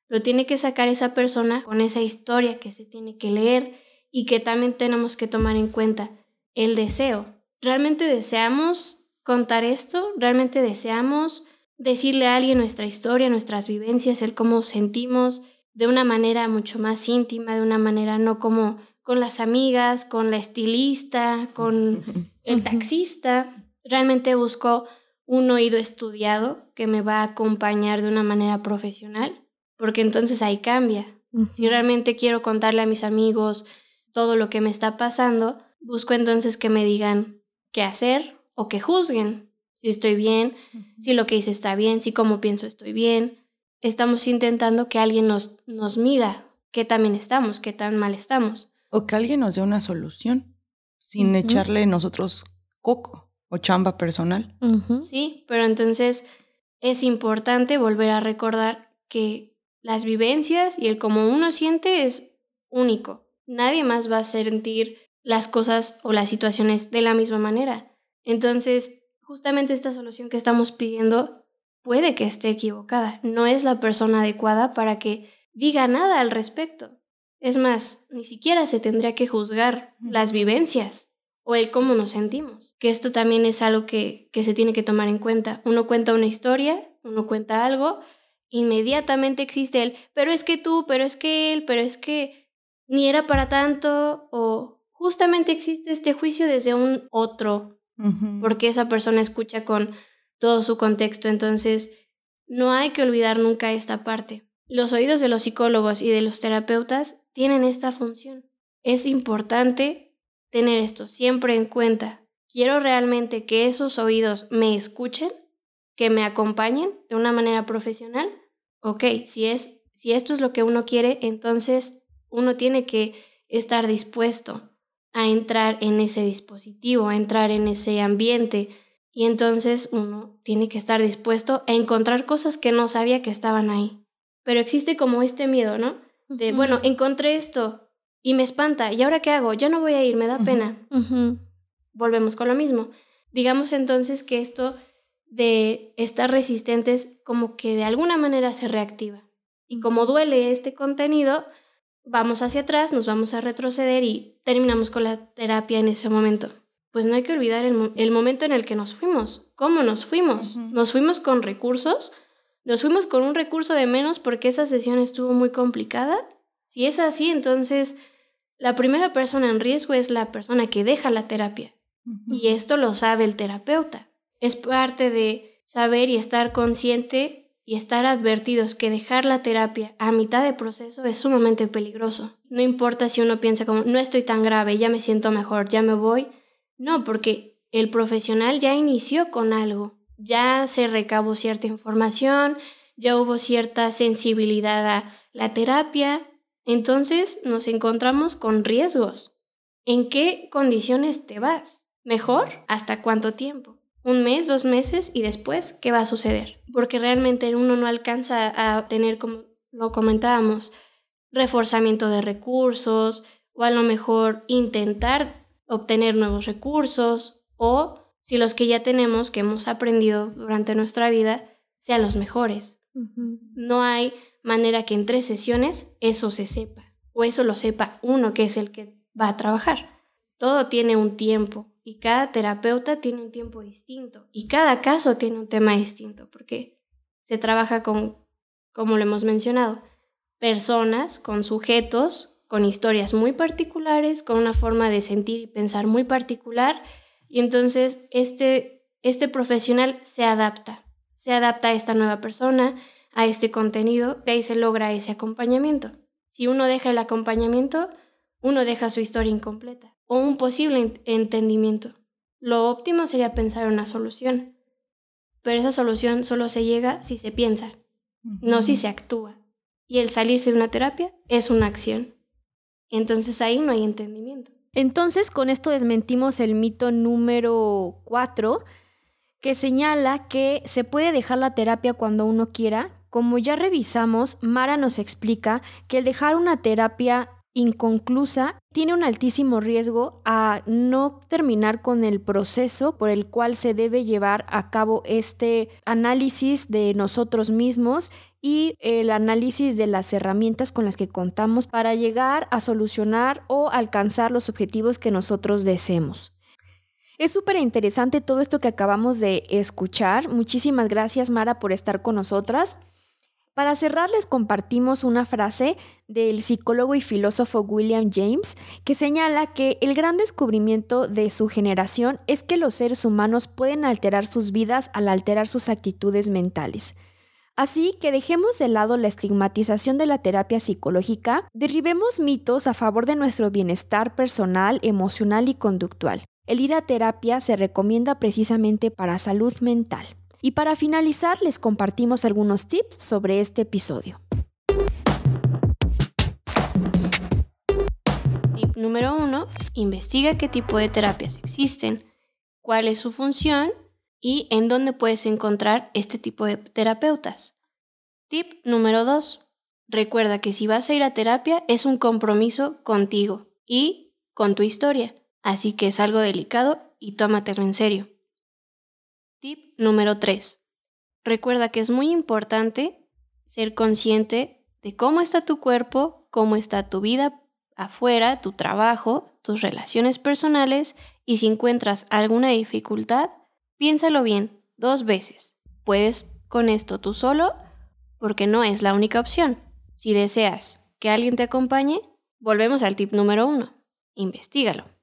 lo tiene que sacar esa persona con esa historia que se tiene que leer y que también tenemos que tomar en cuenta el deseo. ¿Realmente deseamos contar esto? ¿Realmente deseamos decirle a alguien nuestra historia, nuestras vivencias, el cómo sentimos de una manera mucho más íntima, de una manera no como con las amigas, con la estilista, con [LAUGHS] el taxista? Realmente busco un oído estudiado que me va a acompañar de una manera profesional, porque entonces ahí cambia. Si realmente quiero contarle a mis amigos todo lo que me está pasando, busco entonces que me digan qué hacer, o que juzguen si estoy bien, si lo que hice está bien, si como pienso estoy bien. Estamos intentando que alguien nos, nos mida qué también estamos, qué tan mal estamos. O que alguien nos dé una solución sin echarle nosotros coco o chamba personal. Sí, pero entonces es importante volver a recordar que las vivencias y el cómo uno siente es único. Nadie más va a sentir las cosas o las situaciones de la misma manera. Entonces, justamente esta solución que estamos pidiendo puede que esté equivocada. No es la persona adecuada para que diga nada al respecto. Es más, ni siquiera se tendría que juzgar las vivencias o el cómo nos sentimos. Que esto también es algo que, que se tiene que tomar en cuenta. Uno cuenta una historia, uno cuenta algo, inmediatamente existe el, pero es que tú, pero es que él, pero es que ni era para tanto, o justamente existe este juicio desde un otro porque esa persona escucha con todo su contexto. Entonces, no hay que olvidar nunca esta parte. Los oídos de los psicólogos y de los terapeutas tienen esta función. Es importante tener esto siempre en cuenta. Quiero realmente que esos oídos me escuchen, que me acompañen de una manera profesional. Ok, si, es, si esto es lo que uno quiere, entonces uno tiene que estar dispuesto a entrar en ese dispositivo, a entrar en ese ambiente Y entonces uno tiene que estar dispuesto a encontrar cosas que no sabía que estaban ahí. Pero existe como este miedo, ¿no? De, bueno, encontré esto y me espanta. ¿Y ahora qué hago? Ya no voy a ir, me da pena. Volvemos con lo mismo. Digamos entonces que esto de estar resistentes como que de alguna manera se reactiva. Y como duele este contenido, vamos hacia atrás, nos vamos a retroceder y terminamos con la terapia en ese momento pues no hay que olvidar el, momento en el que nos fuimos. ¿Cómo nos fuimos? Nos fuimos con recursos, nos fuimos con un recurso de menos porque esa sesión estuvo muy complicada. Si es así, entonces la primera persona en riesgo es la persona que deja la terapia. Y esto lo sabe el terapeuta. Es parte de saber y estar consciente y estar advertidos que dejar la terapia a mitad de proceso es sumamente peligroso. No importa si uno piensa como, no estoy tan grave, ya me siento mejor, ya me voy no, porque el profesional ya inició con algo, ya se recabó cierta información, ya hubo cierta sensibilidad a la terapia, entonces nos encontramos con riesgos. ¿En qué condiciones te vas? ¿Mejor? ¿Hasta cuánto tiempo? ¿Un mes, dos meses y después qué va a suceder? Porque realmente uno no alcanza a tener, como lo comentábamos, reforzamiento de recursos o a lo mejor intentar obtener nuevos recursos o si los que ya tenemos, que hemos aprendido durante nuestra vida, sean los mejores. No hay manera que en tres sesiones eso se sepa o eso lo sepa uno que es el que va a trabajar. Todo tiene un tiempo y cada terapeuta tiene un tiempo distinto y cada caso tiene un tema distinto porque se trabaja con, como lo hemos mencionado, personas, con sujetos con historias muy particulares, con una forma de sentir y pensar muy particular, y entonces este, este profesional se adapta, se adapta a esta nueva persona, a este contenido, de ahí se logra ese acompañamiento. Si uno deja el acompañamiento, uno deja su historia incompleta o un posible entendimiento. Lo óptimo sería pensar en una solución, pero esa solución solo se llega si se piensa, no si se actúa. Y el salirse de una terapia es una acción. Entonces ahí no hay entendimiento. Entonces con esto desmentimos el mito número 4 que señala que se puede dejar la terapia cuando uno quiera. Como ya revisamos, Mara nos explica que el dejar una terapia inconclusa tiene un altísimo riesgo a no terminar con el proceso por el cual se debe llevar a cabo este análisis de nosotros mismos y el análisis de las herramientas con las que contamos para llegar a solucionar o alcanzar los objetivos que nosotros deseemos. Es súper interesante todo esto que acabamos de escuchar. Muchísimas gracias Mara por estar con nosotras. Para cerrar les compartimos una frase del psicólogo y filósofo William James que señala que el gran descubrimiento de su generación es que los seres humanos pueden alterar sus vidas al alterar sus actitudes mentales. Así que dejemos de lado la estigmatización de la terapia psicológica, derribemos mitos a favor de nuestro bienestar personal, emocional y conductual. El ir a terapia se recomienda precisamente para salud mental. Y para finalizar, les compartimos algunos tips sobre este episodio. Tip número uno, investiga qué tipo de terapias existen, cuál es su función y en dónde puedes encontrar este tipo de terapeutas. Tip número 2. Recuerda que si vas a ir a terapia es un compromiso contigo y con tu historia, así que es algo delicado y tómatelo en serio. Tip número 3. Recuerda que es muy importante ser consciente de cómo está tu cuerpo, cómo está tu vida afuera, tu trabajo, tus relaciones personales y si encuentras alguna dificultad, Piénsalo bien, dos veces. Puedes con esto tú solo, porque no es la única opción. Si deseas que alguien te acompañe, volvemos al tip número uno. Investígalo.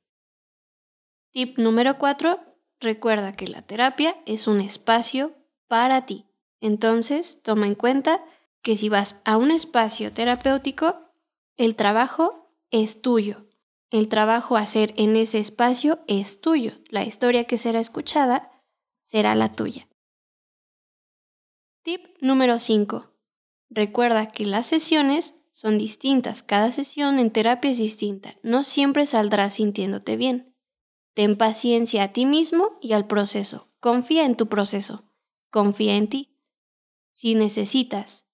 Tip número cuatro. Recuerda que la terapia es un espacio para ti. Entonces, toma en cuenta que si vas a un espacio terapéutico, el trabajo es tuyo. El trabajo a hacer en ese espacio es tuyo. La historia que será escuchada será la tuya. Tip número 5. Recuerda que las sesiones son distintas. Cada sesión en terapia es distinta. No siempre saldrás sintiéndote bien. Ten paciencia a ti mismo y al proceso. Confía en tu proceso. Confía en ti. Si necesitas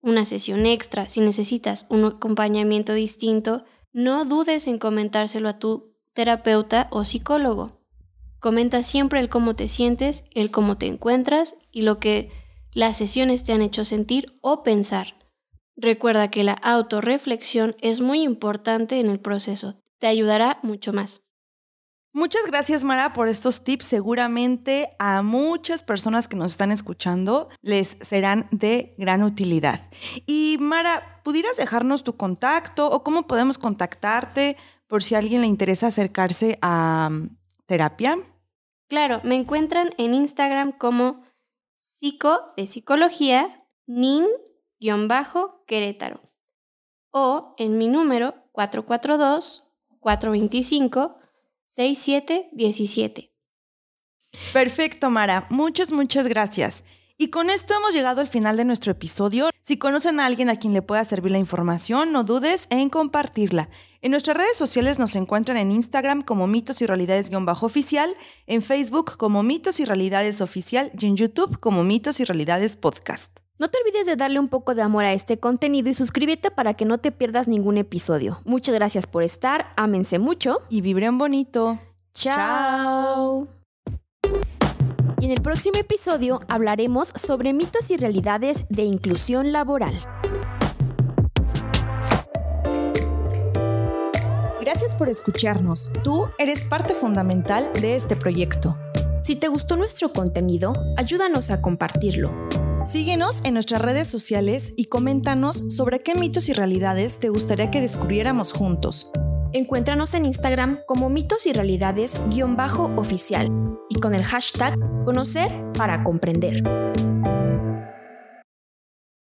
una sesión extra, si necesitas un acompañamiento distinto, no dudes en comentárselo a tu terapeuta o psicólogo. Comenta siempre el cómo te sientes, el cómo te encuentras y lo que las sesiones te han hecho sentir o pensar. Recuerda que la autorreflexión es muy importante en el proceso. Te ayudará mucho más. Muchas gracias Mara por estos tips. Seguramente a muchas personas que nos están escuchando les serán de gran utilidad. Y Mara, ¿pudieras dejarnos tu contacto o cómo podemos contactarte por si a alguien le interesa acercarse a mm, terapia? Claro, me encuentran en Instagram como psico de psicología nin-querétaro o en mi número 442 425 6717. Perfecto, Mara. Muchas, muchas gracias. Y con esto hemos llegado al final de nuestro episodio. Si conocen a alguien a quien le pueda servir la información, no dudes en compartirla. En nuestras redes sociales nos encuentran en Instagram como mitos y realidades-oficial, en Facebook como mitos y realidades oficial y en YouTube como mitos y realidades podcast. No te olvides de darle un poco de amor a este contenido y suscríbete para que no te pierdas ningún episodio. Muchas gracias por estar, ámense mucho y vibren bonito. Chao. Y en el próximo episodio hablaremos sobre mitos y realidades de inclusión laboral. Gracias por escucharnos. Tú eres parte fundamental de este proyecto. Si te gustó nuestro contenido, ayúdanos a compartirlo. Síguenos en nuestras redes sociales y coméntanos sobre qué mitos y realidades te gustaría que descubriéramos juntos. Encuéntranos en Instagram como mitos y realidades-oficial y con el hashtag conocer para comprender.